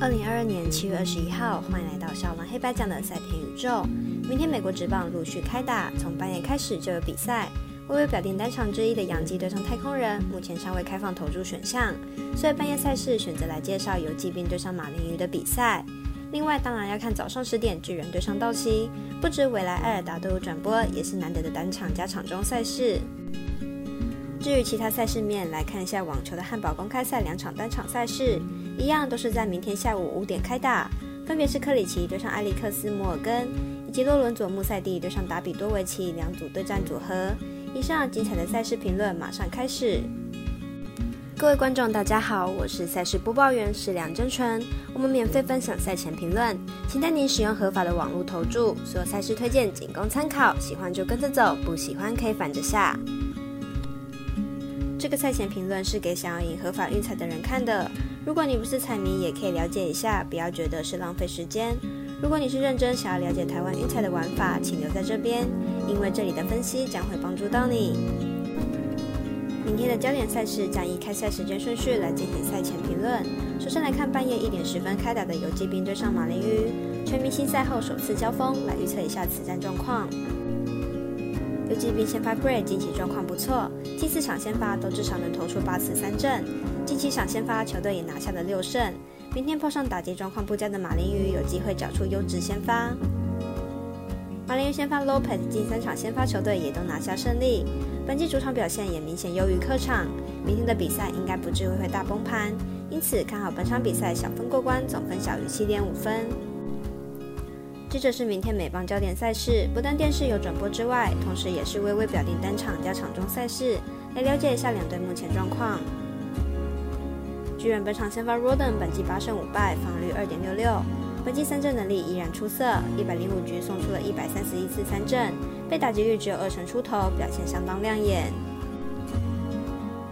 二零二二年七月二十一号，欢迎来到小王黑白奖的赛田宇宙。明天美国职棒陆续开打，从半夜开始就有比赛。微微表定单场之一的洋基对上太空人，目前尚未开放投注选项，所以半夜赛事选择来介绍游击兵对上马林鱼的比赛。另外，当然要看早上十点巨人对上道奇。不止未来艾尔达都有转播，也是难得的单场加场中赛事。至于其他赛事面，来看一下网球的汉堡公开赛两场单场赛事，一样都是在明天下午五点开打，分别是克里奇对上埃利克斯摩尔根，以及洛伦佐穆塞蒂对上达比多维奇两组对战组合。以上精彩的赛事评论马上开始。各位观众，大家好，我是赛事播报员是梁真纯。我们免费分享赛前评论，请带您使用合法的网络投注。所有赛事推荐仅供参考，喜欢就跟着走，不喜欢可以反着下。这个赛前评论是给想要赢合法运彩的人看的。如果你不是彩迷，也可以了解一下，不要觉得是浪费时间。如果你是认真想要了解台湾运彩的玩法，请留在这边，因为这里的分析将会帮助到你。明天的焦点赛事将以开赛时间顺序来进行赛前评论。首先来看半夜一点十分开打的游击兵对上马林鱼，全明星赛后首次交锋，来预测一下此战状况。游击兵先发 Gray 近期状况不错，近四场先发都至少能投出八次三振，近七场先发球队也拿下了六胜。明天碰上打击状况不佳的马林鱼，有机会找出优质先发。马林鱼先发 Lopez 近三场先发球队也都拿下胜利，本季主场表现也明显优于客场，明天的比赛应该不至于会大崩盘，因此看好本场比赛小分过关，总分小于七点五分。接着是明天美邦焦点赛事，不但电视有转播之外，同时也是微微表定单场加场中赛事，来了解一下两队目前状况。巨人本场先发 Roden 本季八胜五败，防率二点六六，本季三振能力依然出色，一百零五局送出了一百三十一次三振，被打击率只有二成出头，表现相当亮眼。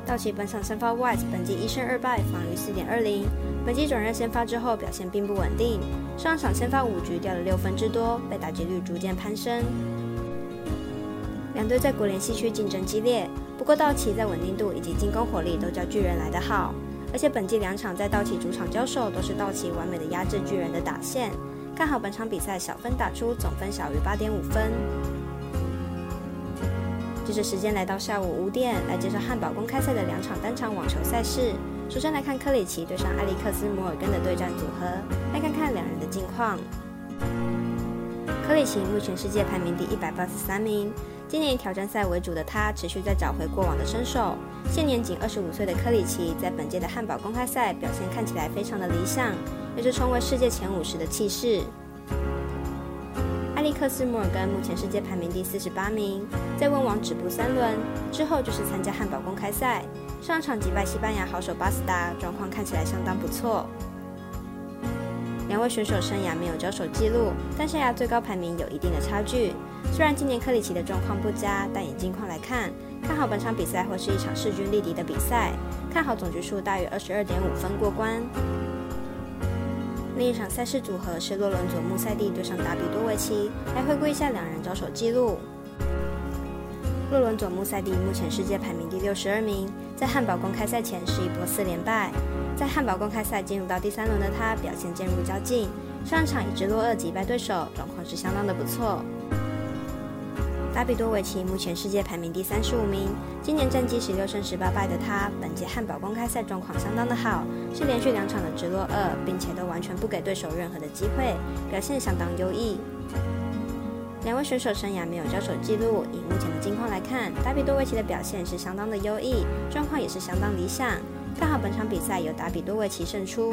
道奇本场先发 White 本季一胜二败，防率四点二零。本季转任先发之后，表现并不稳定。上场先发五局掉了六分之多，被打击率逐渐攀升。两队在国联西区竞争激烈，不过道奇在稳定度以及进攻火力都较巨人来得好。而且本季两场在道奇主场交手，都是道奇完美的压制巨人的打线。看好本场比赛小分打出，总分小于八点五分。接着时间来到下午五点，来介绍汉堡公开赛的两场单场网球赛事。首先来看克里奇对上艾利克斯摩尔根的对战组合，来看看两人的近况。克里奇目前世界排名第一百八十三名，今年以挑战赛为主的他，持续在找回过往的身手。现年仅二十五岁的克里奇，在本届的汉堡公开赛表现看起来非常的理想，有着重为世界前五十的气势。埃里克斯摩尔根目前世界排名第四十八名，在温网止步三轮之后，就是参加汉堡公开赛。上场击败西班牙好手巴斯达，状况看起来相当不错。两位选手生涯没有交手记录，但生涯最高排名有一定的差距。虽然今年克里奇的状况不佳，但以近况来看，看好本场比赛会是一场势均力敌的比赛，看好总局数大于二十二点五分过关。另一场赛事组合是洛伦佐穆塞蒂对上达比多维奇，来回顾一下两人交手记录。洛伦佐穆塞蒂目前世界排名第六十二名，在汉堡公开赛前是一波四连败。在汉堡公开赛进入到第三轮的他，表现渐入佳境，上场以直落二击败对手，状况是相当的不错。达比多维奇目前世界排名第三十五名，今年战绩十六胜十八败的他，本届汉堡公开赛状况相当的好，是连续两场的直落二，并且都完全不给对手任何的机会，表现相当优异。两位选手生涯没有交手记录，以目前的近况来看，达比多维奇的表现是相当的优异，状况也是相当理想。看好本场比赛由达比多维奇胜出。